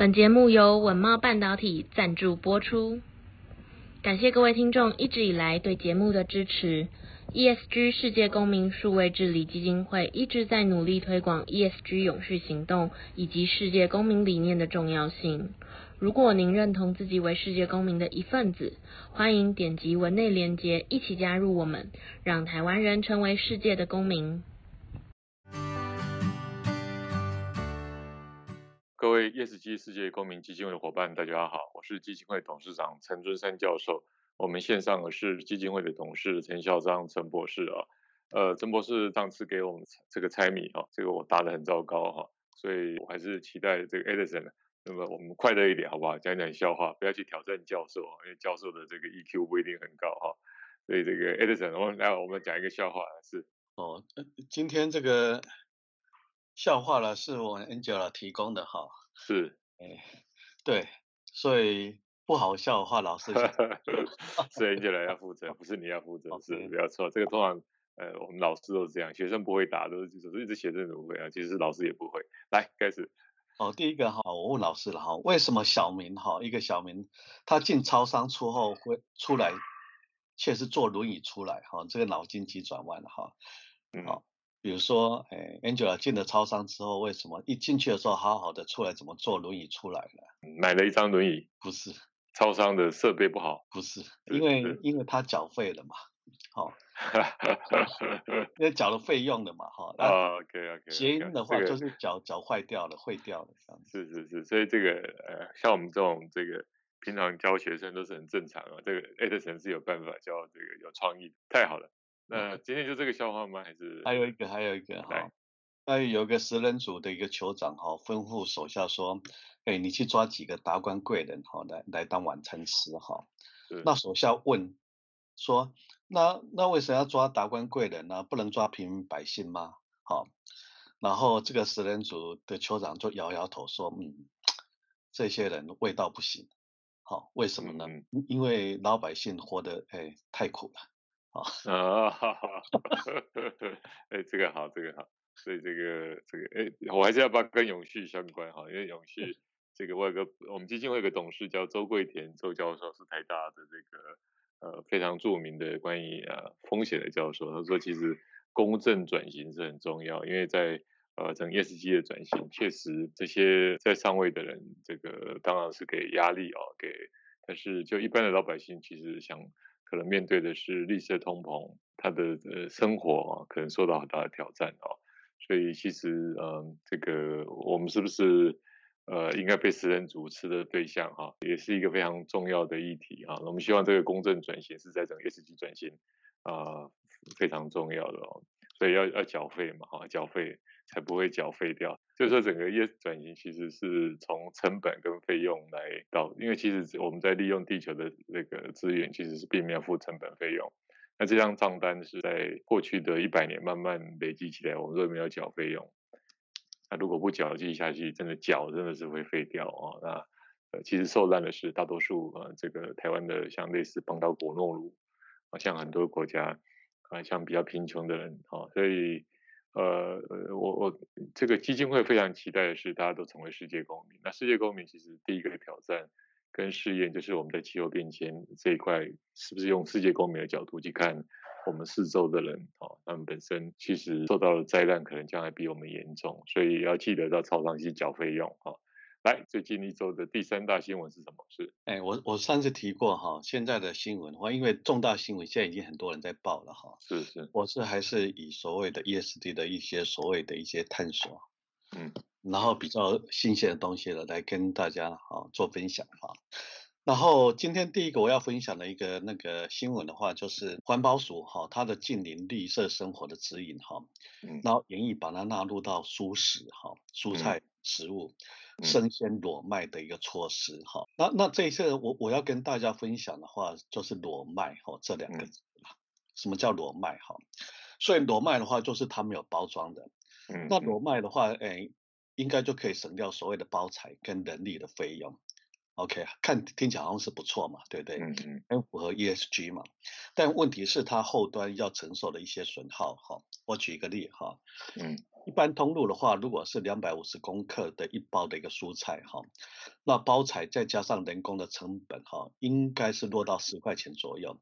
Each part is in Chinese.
本节目由稳懋半导体赞助播出，感谢各位听众一直以来对节目的支持。ESG 世界公民数位治理基金会一直在努力推广 ESG 永续行动以及世界公民理念的重要性。如果您认同自己为世界公民的一份子，欢迎点击文内连结，一起加入我们，让台湾人成为世界的公民。ESG 世界公民基金会的伙伴，大家好，我是基金会董事长陈尊山教授。我们线上的是基金会的董事陈孝章陈博士啊。呃，陈博士上次给我们这个猜谜啊，这个我答得很糟糕哈，所以我还是期待这个 Edison。那么我们快乐一点好不好？讲讲笑话，不要去挑战教授，因为教授的这个 EQ 不一定很高哈。所以这个 Edison，我们来我们讲一个笑话是哦，今天这个笑话呢是我 Angela 提供的哈。是，哎，对，所以不好笑的话，老师是 Angela 要负责，不是你要负责 是不要错。这个通常呃我们老师都是这样，学生不会答，都是就是一直学生怎么会啊？其实老师也不会。来开始。哦，第一个哈，我问老师了哈，为什么小明哈，一个小明，他进超商出后会出来，却是坐轮椅出来哈，这个脑筋急转弯了哈。好，比如说，哎，Angela 进了超商之后，为什么一进去的时候好好的，出来怎么坐轮椅出来了？买了一张轮椅？不是，超商的设备不好？不是，因为因为他缴费了嘛。好。因为缴了费用的嘛，哈。啊，OK OK。谐音的话就是脚脚坏掉了，坏掉了这样子。是是是，所以这个呃，像我们这种这个平常教学生都是很正常啊。这个 Edison 是有办法教这个有创意的，太好了。那今天就这个笑话吗？还是还有一个还有一个哈。那有个食人族的一个酋长哈，吩咐手下说：“哎，你去抓几个达官贵人哈，来来当晚餐吃哈。”那手下问说。那那为什么要抓达官贵人呢？不能抓平民百姓吗？好，然后这个食人族的酋长就摇摇头说：“嗯，这些人味道不行。好，为什么呢？嗯、因为老百姓活得哎太苦了。啊，哈哈，哎，这个好，这个好。所以这个这个哎，我还是要把跟永续相关哈，因为永续这个我有个我们基金会有个董事叫周桂田周教授，是台大的这个。呃，非常著名的关于呃风险的教授，他说其实公正转型是很重要，因为在呃整 ESG 的转型，确实这些在上位的人，这个当然是给压力哦，给，但是就一般的老百姓，其实想可能面对的是绿色通膨，他的呃生活啊可能受到很大的挑战哦，所以其实嗯、这个我们是不是？呃，应该被食人族吃的对象哈，也是一个非常重要的议题哈。我们希望这个公正转型是在整个 ESG 转型啊、非常重要的哦。所以要要缴费嘛哈，缴费才不会缴费掉。就是说整个 ESG 转型其实是从成本跟费用来到，因为其实我们在利用地球的那个资源，其实是并没有付成本费用。那这张账单是在过去的一百年慢慢累积起来，我们都没有缴费用。那如果不缴继续下去，真的缴真的是会废掉哦。那呃，其实受难的是大多数呃，这个台湾的像类似邦岛果诺鲁啊，像很多国家啊，像比较贫穷的人啊，所以呃，我我这个基金会非常期待的是大家都成为世界公民。那世界公民其实第一个挑战跟试验就是我们在气候变迁这一块是不是用世界公民的角度去看。我们四周的人，哦，他们本身其实受到的灾难可能将来比我们严重，所以要记得到超商去缴费用，啊。来，最近一周的第三大新闻是什么？是，哎，我我上次提过哈，现在的新闻的话，因为重大新闻现在已经很多人在报了哈。是是，我是还是以所谓的 ESD 的一些所谓的一些探索，嗯，然后比较新鲜的东西了，来跟大家哈做分享哈。然后今天第一个我要分享的一个那个新闻的话，就是环保署哈，它的近邻绿色生活的指引哈，然后研议把它纳入到蔬食哈，蔬菜食物、生鲜裸麦的一个措施哈。那那这一次我我要跟大家分享的话，就是裸麦哈这两个字。什么叫裸麦哈？所以裸麦的话就是它没有包装的。那裸麦的话，哎，应该就可以省掉所谓的包材跟人力的费用。OK，看听起来好像是不错嘛，对不对？嗯嗯，很符合 ESG 嘛。但问题是它后端要承受的一些损耗哈。我举一个例哈，嗯，一般通路的话，如果是两百五十公克的一包的一个蔬菜哈，那包材再加上人工的成本哈，应该是落到十块钱左右。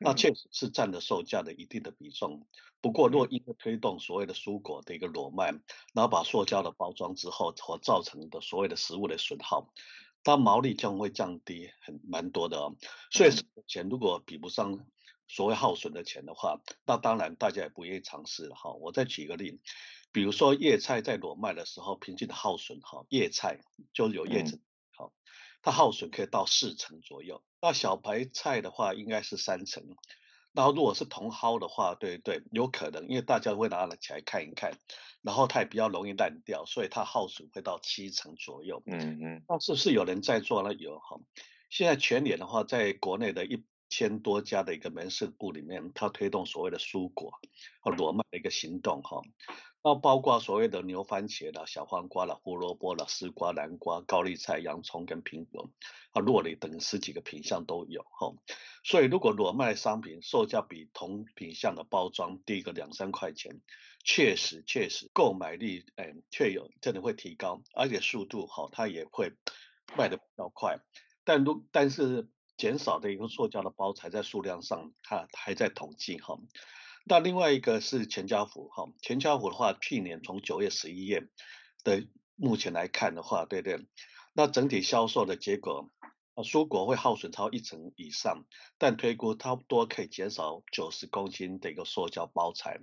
那确实是占了售价的一定的比重。不过若因为推动所谓的蔬果的一个裸卖，然后把塑胶的包装之后所造成的所谓的食物的损耗。它毛利将会降低很蛮多的哦，所以钱如果比不上所谓耗损的钱的话，那当然大家也不愿意尝试了哈。我再举一个例，比如说叶菜在裸卖的时候，平均的耗损哈，叶菜就有叶子好，它耗损可以到四成左右，那小白菜的话应该是三成。然后如果是茼蒿的话，对对，有可能，因为大家会拿了起来看一看，然后它也比较容易烂掉，所以它耗损会到七成左右。嗯嗯。那是不是有人在做呢？有哈。现在全年的话，在国内的一千多家的一个门市部里面，它推动所谓的蔬果和裸卖的一个行动哈。那包括所谓的牛番茄啦、小黄瓜啦、胡萝卜啦、丝瓜、南瓜、高丽菜、洋葱跟苹果啊、洛梨等十几个品项都有哈。所以如果裸卖商品售价比同品项的包装低个两三块钱，确实确实购买力哎确有真的会提高，而且速度好，它也会卖得比较快。但如但是减少的一个塑胶的包材在数量上，它还在统计哈。那另外一个是全家福哈，全家福的话，去年从九月、十一月的目前来看的话，对对，那整体销售的结果，啊，蔬果会耗损超一成以上，但推估差不多可以减少九十公斤的一个塑胶包材。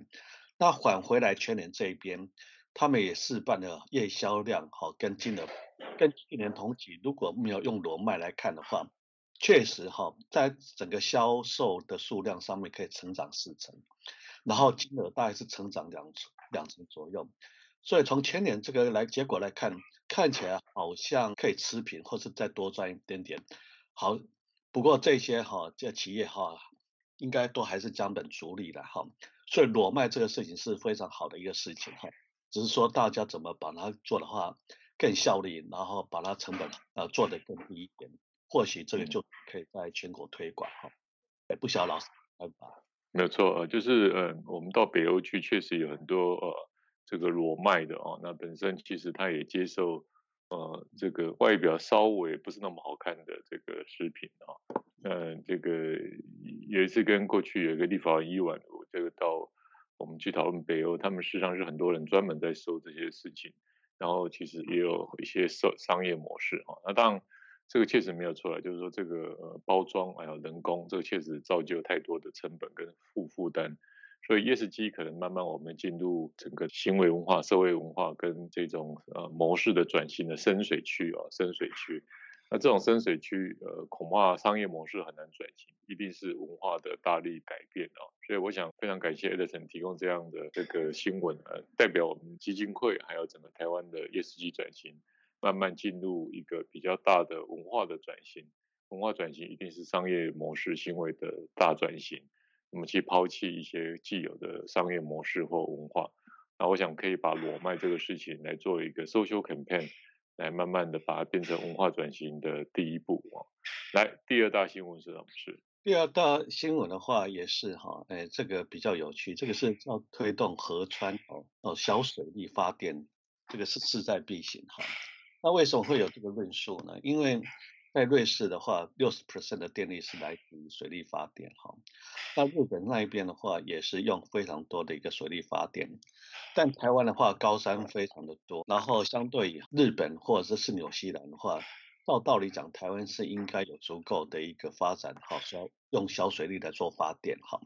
那返回来全年这一边，他们也试办了月销量哈跟金额，跟去年同期如果没有用裸卖来看的话。确实哈，在整个销售的数量上面可以成长四成，然后金额大概是成长两成两成左右，所以从前年这个来结果来看，看起来好像可以持平或是再多赚一点点。好，不过这些哈这企业哈应该都还是将本逐利的哈，所以裸卖这个事情是非常好的一个事情哈，只是说大家怎么把它做的话更效率，然后把它成本呃做得更低一点。或许这个就可以在全国推广哈，哎，不晓得老师看法。没有错，就是呃，我们到北欧去，确实有很多呃这个裸卖的哦。那本身其实他也接受呃这个外表稍微不是那么好看的这个食品啊。呃，这个有一次跟过去有一个立法委员议员，我这个到我们去讨论北欧，他们事实上是很多人专门在收这些事情，然后其实也有一些商商业模式哈。那当然。这个确实没有错了，就是说这个包装还有人工，这个确实造就太多的成本跟负负担，所以 ESG 可能慢慢我们进入整个行为文化、社会文化跟这种呃模式的转型的深水区啊，深水区。那这种深水区呃恐怕商业模式很难转型，一定是文化的大力改变啊。所以我想非常感谢 Edison 提供这样的这个新闻，呃，代表我们基金会还有整个台湾的 ESG 转型。慢慢进入一个比较大的文化的转型，文化转型一定是商业模式行为的大转型。那么去抛弃一些既有的商业模式或文化，那我想可以把裸卖这个事情来做一个 social campaign，来慢慢的把它变成文化转型的第一步啊。来，第二大新闻是什么？事第二大新闻的话也是哈，哎，这个比较有趣，这个是要推动河川哦哦小水力发电，这个是势在必行哈。那为什么会有这个论述呢？因为在瑞士的话，六十 percent 的电力是来自于水力发电哈。那日本那一边的话，也是用非常多的一个水力发电。但台湾的话，高山非常的多，然后相对于日本或者是纽西兰的话，照道理讲，台湾是应该有足够的一个发展哈，小用小水力来做发电哈。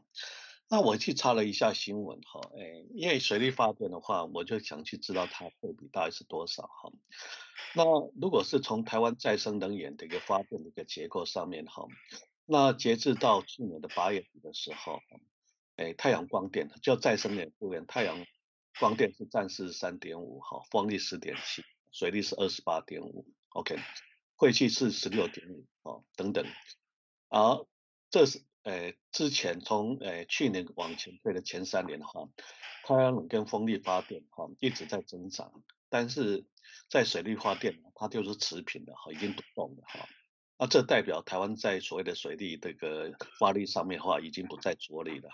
那我去查了一下新闻哈，哎，因为水力发电的话，我就想去知道它配比大概是多少哈。那如果是从台湾再生能源的一个发电的一个结构上面哈，那截至到去年的八月底的时候，哎，太阳光电叫再生能源，太阳光电是占四十三点五哈，风力十点七，水力是二十八点五，OK，废气是十六点五啊等等，而这是。呃，之前从呃去年往前推的前三年的话，太阳能跟风力发电哈一直在增长，但是在水力发电它就是持平的哈，已经不动了哈。那这代表台湾在所谓的水利这个发力上面的话，已经不再着力了。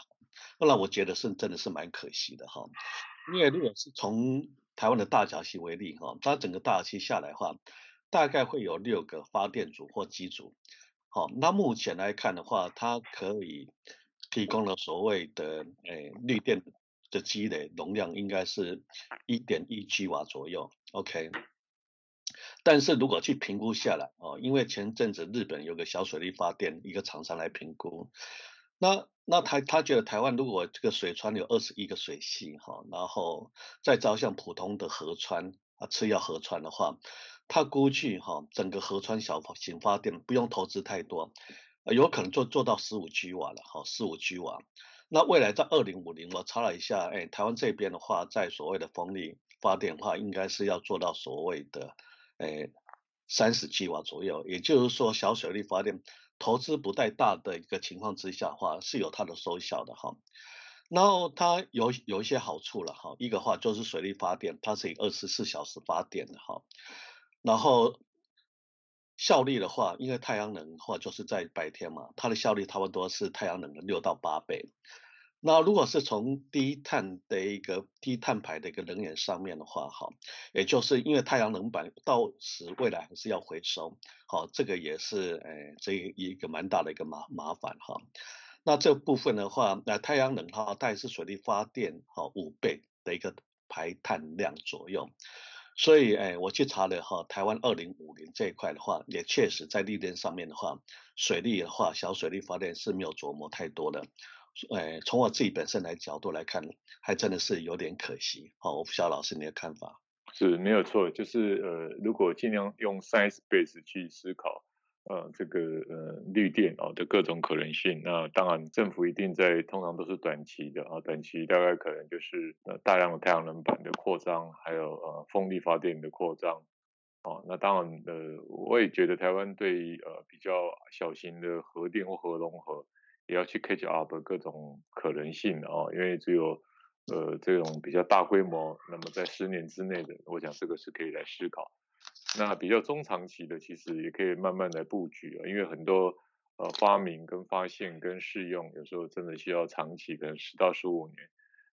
那我觉得是真的是蛮可惜的哈，因为如果是从台湾的大甲溪为例哈，它整个大甲溪下来的话，大概会有六个发电组或机组。好，那目前来看的话，它可以提供了所谓的诶绿电的积累容量，应该是一点一 G 瓦左右。OK，但是如果去评估下来哦，因为前阵子日本有个小水力发电一个厂商来评估，那那他他觉得台湾如果这个水川有二十一个水系哈，然后再照像普通的河川啊次要河川的话。他估计哈，整个河川小型发电不用投资太多，有可能做做到十五 G 瓦了哈，十五 G 瓦。那未来在二零五零，我查了一下，哎，台湾这边的话，在所谓的风力发电的话，应该是要做到所谓的，哎，三十 G 瓦左右。也就是说，小水力发电投资不太大的一个情况之下的话，是有它的收效的哈。然后它有有一些好处了哈，一个话就是水力发电，它是以二十四小时发电的哈。然后效率的话，因为太阳能的话就是在白天嘛，它的效率差不多是太阳能的六到八倍。那如果是从低碳的一个低碳排的一个能源上面的话，哈，也就是因为太阳能板到时未来还是要回收，好，这个也是诶这一个蛮大的一个麻麻烦哈。那这部分的话，那太阳能哈，大概是水力发电哈五倍的一个排碳量左右。所以，哎，我去查了哈，台湾二零五零这一块的话，也确实在绿电上面的话，水利的话，小水利发电是没有琢磨太多的。哎，从我自己本身来角度来看，还真的是有点可惜。好，我不晓得老师你的看法。是没有错，就是呃，如果尽量用 science base 去思考。呃，这个呃绿电哦的各种可能性，那当然政府一定在，通常都是短期的啊，短期大概可能就是呃大量的太阳能板的扩张，还有呃风力发电的扩张，哦，那当然呃我也觉得台湾对呃比较小型的核电或核融合也要去 catch up 各种可能性哦，因为只有呃这种比较大规模，那么在十年之内的，我想这个是可以来思考。那比较中长期的，其实也可以慢慢来布局啊，因为很多呃发明跟发现跟试用，有时候真的需要长期，可能十到十五年。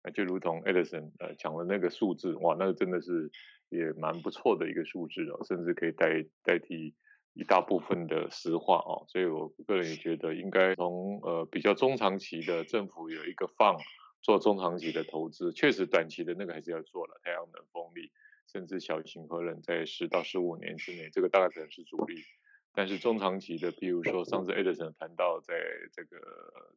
那就如同 Edison 呃讲的那个数字，哇，那个真的是也蛮不错的一个数字哦，甚至可以代代替一大部分的石化哦。所以我个人也觉得，应该从呃比较中长期的政府有一个放做中长期的投资，确实短期的那个还是要做了，太阳能、风力。甚至小型核能在十到十五年之内，这个大概可能是主力。但是中长期的，比如说上次 Edison 谈到在这个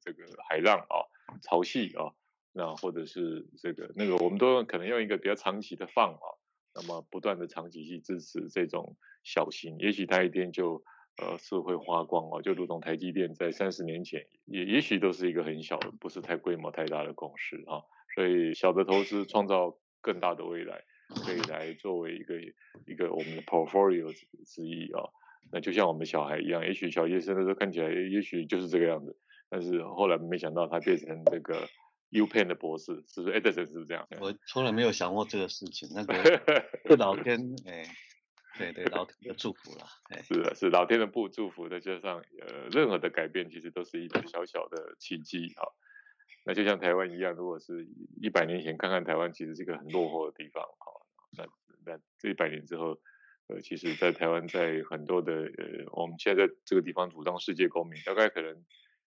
这个海浪啊、潮汐啊，那或者是这个那个，我们都可能用一个比较长期的放啊，那么不断的长期去支持这种小型，也许它一天就呃是会花光哦，就如同台积电在三十年前也也许都是一个很小的，不是太规模太大的公司啊，所以小的投资创造更大的未来。可以来作为一个一个我们的 portfolio 之一啊，那就像我们小孩一样，也许小学生的时候看起来也许就是这个样子，但是后来没想到他变成这个 UPenn 的博士，是不是？Edison 是不是这样？我从来没有想过这个事情，那个 是老天哎，对对，老天的祝福了，哎，是的，是老天的不祝福，再加上呃，任何的改变其实都是一个小小的奇迹啊。那就像台湾一样，如果是一百年前看看台湾，其实是一个很落后的地方啊。这一百年之后，呃，其实，在台湾，在很多的呃，我们现在在这个地方主张世界公民，大概可能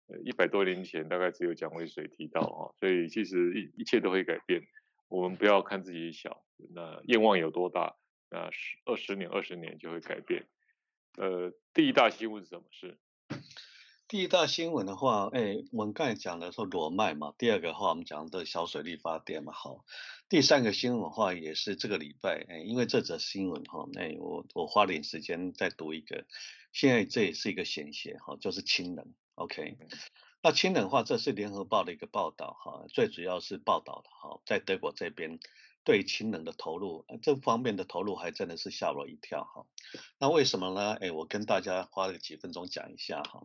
呃一百多年前，大概只有蒋渭水提到啊。所以其实一一切都会改变。我们不要看自己小，那愿望有多大，那十二十年、二十年就会改变。呃，第一大新闻是什么事？第一大新闻的话，哎，我们刚才讲的说裸麦嘛，第二个的话我们讲的小水力发电嘛，好，第三个新闻的话也是这个礼拜，哎，因为这则新闻哈，哎，我我花点时间再读一个，现在这也是一个显学哈，就是氢能，OK，那氢能的话，这是联合报的一个报道哈，最主要是报道的哈，在德国这边对氢能的投入，这方面的投入还真的是吓我一跳哈，那为什么呢？哎，我跟大家花个几分钟讲一下哈。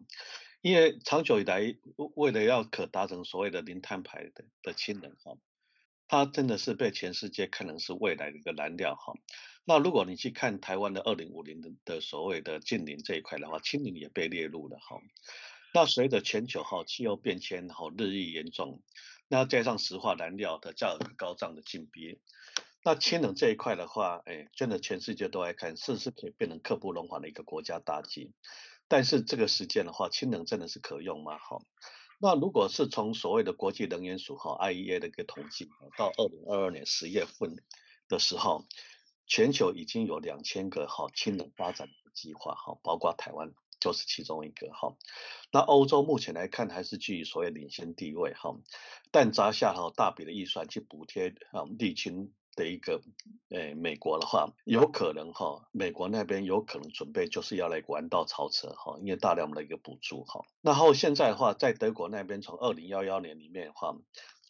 因为长久以来，为了要可达成所谓的零碳排的的氢能哈，它真的是被全世界看成是未来的一个燃料哈。那如果你去看台湾的二零五零的的所谓的净零这一块的话，氢能也被列入了哈。那随着全球哈气候变迁哈日益严重，那加上石化燃料的价格高涨的进逼，那氢能这一块的话，哎，真的全世界都爱看，是不是可以变成刻不容缓的一个国家大计？但是这个时间的话，氢能真的是可用吗？哈，那如果是从所谓的国际能源署哈 IEA 的一个统计，到二零二二年十月份的时候。全球已经有两千个哈氢能发展计划哈，包括台湾就是其中一个哈。那欧洲目前来看还是居于所谓领先地位哈，但砸下哈大笔的预算去补贴啊沥青的一个诶美国的话，有可能哈美国那边有可能准备就是要来弯道超车哈，因为大量的一个补助哈。然后现在的话，在德国那边从二零幺幺年里面的话，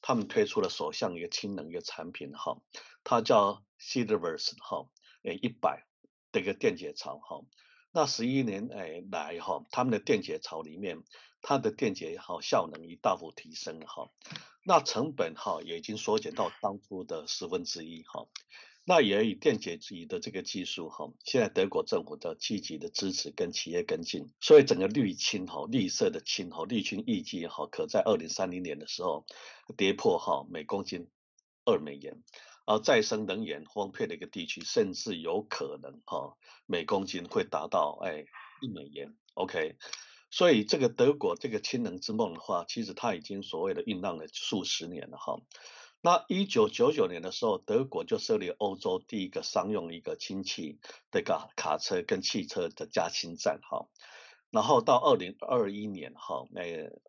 他们推出了首项一个氢能一个产品哈。它叫 Siderverse 哈，诶一百的一个电解槽哈，那十一年诶来哈，他们的电解槽里面，它的电解好效能已大幅提升哈，那成本哈也已经缩减到当初的十分之一哈，那也以电解质的这个技术哈，现在德国政府的积极的支持跟企业跟进，所以整个绿氢哈绿色的氢哈绿氢预计哈可在二零三零年的时候跌破哈每公斤二美元。而再生能源荒废的一个地区，甚至有可能哈，每公斤会达到哎一美元，OK，所以这个德国这个氢能之梦的话，其实它已经所谓的酝酿了数十年了哈。那一九九九年的时候，德国就设立欧洲第一个商用一个氢气的卡卡车跟汽车的加氢站哈。然后到二零二一年哈，那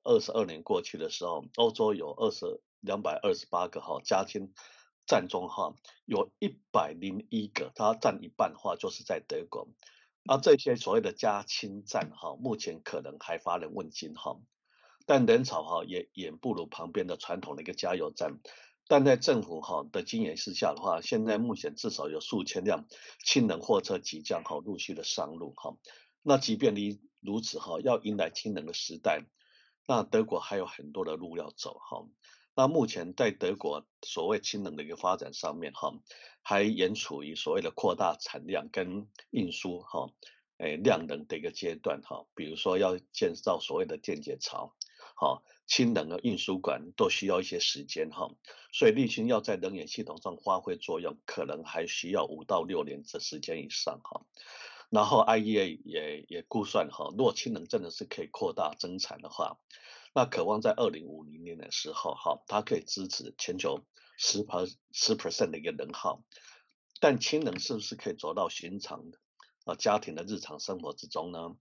二十二年过去的时候，欧洲有二十两百二十八个哈加氢。站中哈有一百零一个，它占一半的话就是在德国，而这些所谓的加氢站哈，目前可能还乏人问津哈，但人潮哈也远不如旁边的传统的一个加油站，但在政府哈的经营之下的话，现在目前至少有数千辆氢能货车即将哈陆续的上路哈，那即便你如此哈，要迎来氢能的时代，那德国还有很多的路要走哈。那目前在德国所谓氢能的一个发展上面哈，还仍处于所谓的扩大产量跟运输哈，诶量能的一个阶段哈。比如说要建造所谓的电解槽，哈，氢能的运输管都需要一些时间哈。所以沥氢要在能源系统上发挥作用，可能还需要五到六年的时间以上哈。然后 IEA 也也估算哈，若氢能真的是可以扩大增产的话。那渴望在二零五零年的时候，哈，它可以支持全球十 per 十 percent 的一个能耗，但氢能是不是可以走到寻常的啊家庭的日常生活之中呢？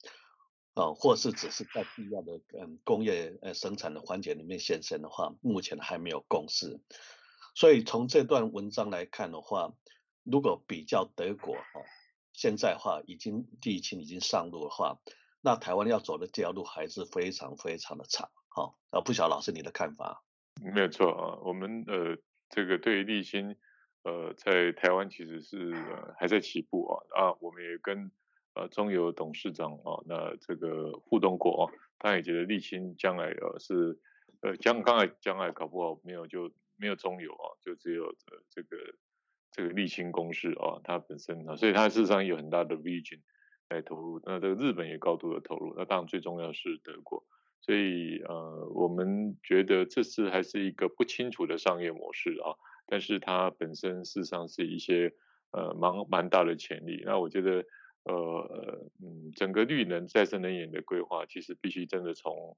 啊，或是只是在必要的嗯工业呃生产的环节里面现身的话，目前还没有共识。所以从这段文章来看的话，如果比较德国哈，现在话已经地氢已经上路的话，那台湾要走的这条路还是非常非常的长。好，啊，不晓老师你的看法？没有错啊，我们呃这个对于沥青呃在台湾其实是、呃、还在起步啊啊，我们也跟呃中油董事长啊那这个互动过啊，他也觉得沥青将来呃是呃将刚才将来搞不好没有就没有中油啊，就只有呃这个这个沥青公司啊，它本身啊，所以它事实上有很大的 vision 来投入，那这个日本也高度的投入，那当然最重要是德国。所以呃，我们觉得这次还是一个不清楚的商业模式啊，但是它本身事实上是一些呃蛮蛮大的潜力。那我觉得呃嗯，整个绿能再生能源的规划，其实必须真的从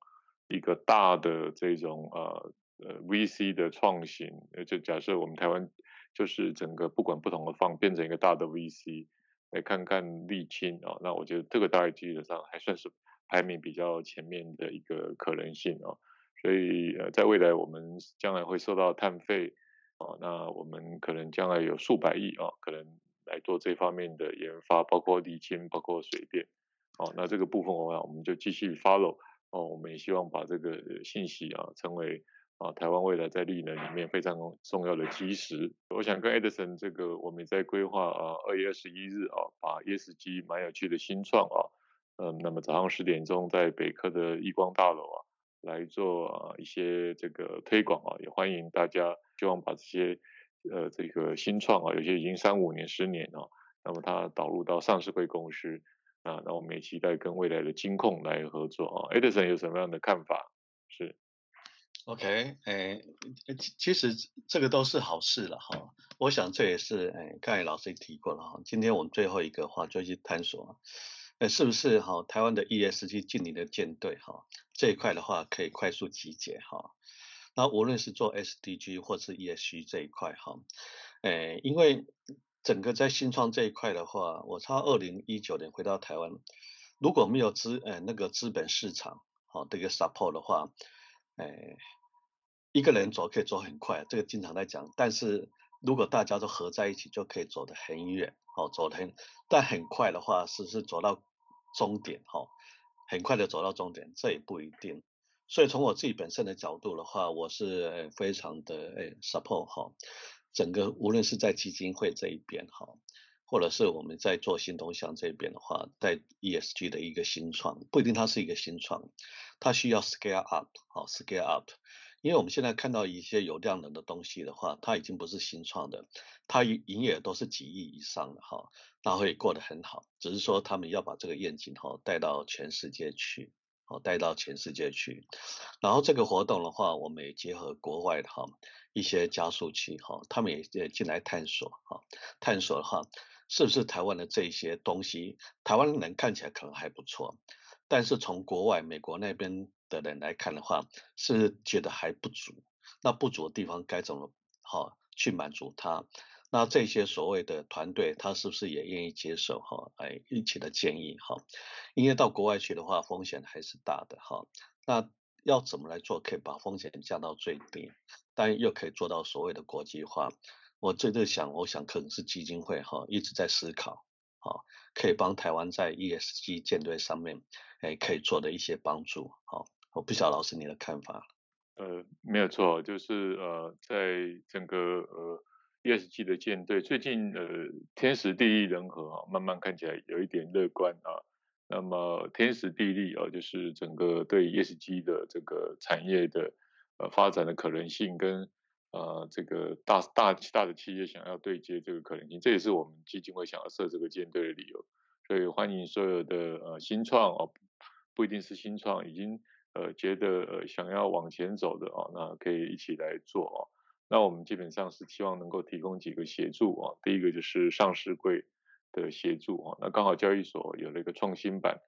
一个大的这种呃呃 VC 的创新，就假设我们台湾就是整个不管不同的方变成一个大的 VC 来看看沥青啊，那我觉得这个大概基本上还算是。排名比较前面的一个可能性哦，所以呃，在未来我们将来会受到碳费哦，那我们可能将来有数百亿啊，可能来做这方面的研发，包括沥氢，包括水电，哦，那这个部分的话，我们就继续 follow 哦，我们也希望把这个信息啊，成为啊台湾未来在绿能里面非常重要的基石。我想跟 Edison 这个，我们在规划啊，二月二十一日啊，把 ESG 蛮有趣的新创啊。嗯，那么早上十点钟在北科的亿光大楼啊，来做啊一些这个推广啊，也欢迎大家希望把这些呃这个新创啊，有些已经三五年、十年啊，那么它导入到上市柜公司啊，那我们也期待跟未来的金控来合作啊。Edison 有什么样的看法？是，OK，哎，其实这个都是好事了哈。我想这也是哎，刚才老师也提过了哈。今天我们最后一个话就去探索。是不是哈？台湾的 ESG 近邻的舰队哈，这一块的话可以快速集结哈。那无论是做 SDG 或是 ESG 这一块哈，诶，因为整个在新创这一块的话，我差二零一九年回到台湾，如果没有资呃那个资本市场好这个 support 的话，诶，一个人走可以走很快，这个经常在讲，但是如果大家都合在一起，就可以走得很远。好，走得很，但很快的话，是是走到终点？哈，很快的走到终点，这也不一定。所以从我自己本身的角度的话，我是非常的诶 support 哈，整个无论是在基金会这一边哈，或者是我们在做新东向这边的话，在 ESG 的一个新创，不一定它是一个新创，它需要 scale up，好 scale up。因为我们现在看到一些有量能的东西的话，它已经不是新创的，它营业都是几亿以上的哈，那会过得很好。只是说他们要把这个愿景哈带到全世界去，好带到全世界去。然后这个活动的话，我们也结合国外的哈一些加速器哈，他们也也进来探索哈，探索的话是不是台湾的这些东西，台湾人看起来可能还不错，但是从国外美国那边。的人来看的话，是觉得还不足。那不足的地方该怎么好去满足他？那这些所谓的团队，他是不是也愿意接受哈？哎，一起的建议哈。因为到国外去的话，风险还是大的哈。那要怎么来做，可以把风险降到最低，但又可以做到所谓的国际化？我这就想，我想可能是基金会哈一直在思考，好，可以帮台湾在 ESG 舰队上面，哎，可以做的一些帮助，好。我不晓得老师你的看法。呃，没有错，就是呃，在整个呃 ESG 的舰队，最近呃天时地利人和啊，慢慢看起来有一点乐观啊。那么天时地利啊，就是整个对 ESG 的这个产业的呃发展的可能性，跟呃这个大大大的企业想要对接这个可能性，这也是我们基金会想要设这个舰队的理由。所以欢迎所有的呃新创哦，不一定是新创，已经。呃，觉得呃想要往前走的啊，那可以一起来做哦。那我们基本上是希望能够提供几个协助啊。第一个就是上市柜的协助啊。那刚好交易所有了一个创新板，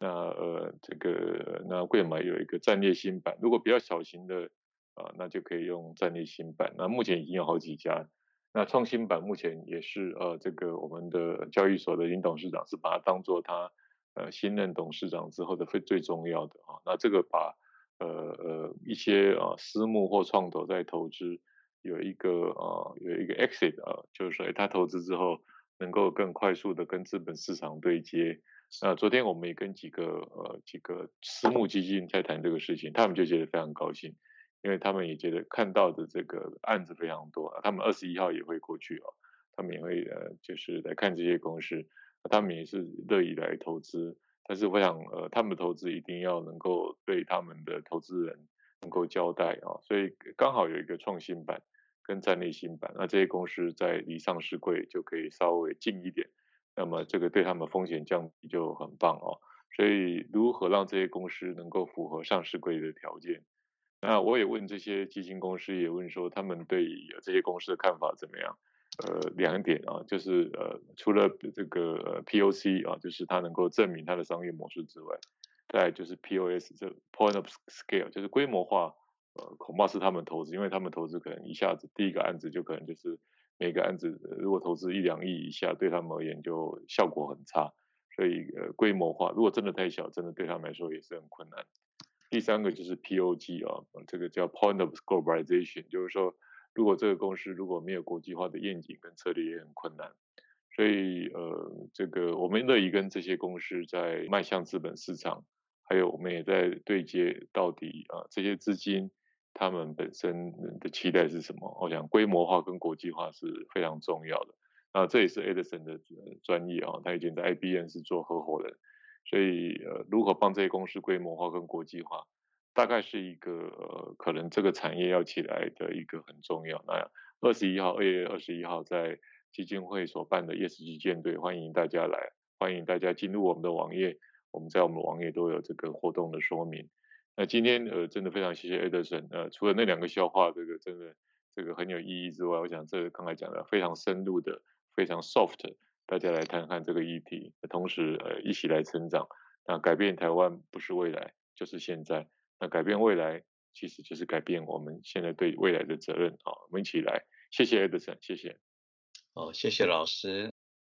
那呃这个那柜买有一个战略新版。如果比较小型的啊，那就可以用战略新版。那目前已经有好几家。那创新版目前也是呃这个我们的交易所的林董事长是把它当做他。呃，新任董事长之后的最最重要的啊，那这个把呃呃一些啊私募或创投在投资有一个啊有一个 exit 啊，就是说他投资之后能够更快速的跟资本市场对接。那昨天我们也跟几个呃几个私募基金在谈这个事情，他们就觉得非常高兴，因为他们也觉得看到的这个案子非常多，他们二十一号也会过去哦，他们也会呃就是来看这些公司。他们也是乐意来投资，但是我想，呃，他们的投资一定要能够对他们的投资人能够交代啊，所以刚好有一个创新板跟战略新板，那这些公司在离上市柜就可以稍微近一点，那么这个对他们风险降低就很棒哦。所以如何让这些公司能够符合上市柜的条件？那我也问这些基金公司，也问说他们对这些公司的看法怎么样？呃，两点啊，就是呃，除了这个 POC 啊，就是它能够证明它的商业模式之外，再就是 POS 这 Point of Scale，就是规模化，呃，恐怕是他们投资，因为他们投资可能一下子第一个案子就可能就是每个案子如果投资一两亿以下，对他们而言就效果很差，所以呃，规模化如果真的太小，真的对他们来说也是很困难。第三个就是 POG 啊，这个叫 Point of Globalization，就是说。如果这个公司如果没有国际化的愿景跟策略也很困难，所以呃，这个我们乐意跟这些公司在迈向资本市场，还有我们也在对接到底啊这些资金他们本身的期待是什么？我想规模化跟国际化是非常重要的。那，这也是 Edison 的专业啊，他以前在 IBM 是做合伙人，所以呃，如何帮这些公司规模化跟国际化？大概是一个呃，可能这个产业要起来的一个很重要。那二十一号，二月二十一号在基金会所办的 ESG 舰队，欢迎大家来，欢迎大家进入我们的网页，我们在我们网页都有这个活动的说明。那今天呃，真的非常谢谢 Ederson，呃，除了那两个笑话，这个真的这个很有意义之外，我想这个刚才讲的非常深入的，非常 soft，大家来谈谈这个议题，同时呃一起来成长。那改变台湾不是未来，就是现在。那改变未来，其实就是改变我们现在对未来的责任啊！我们一起来，谢谢 Edison，谢谢。哦，谢谢老师。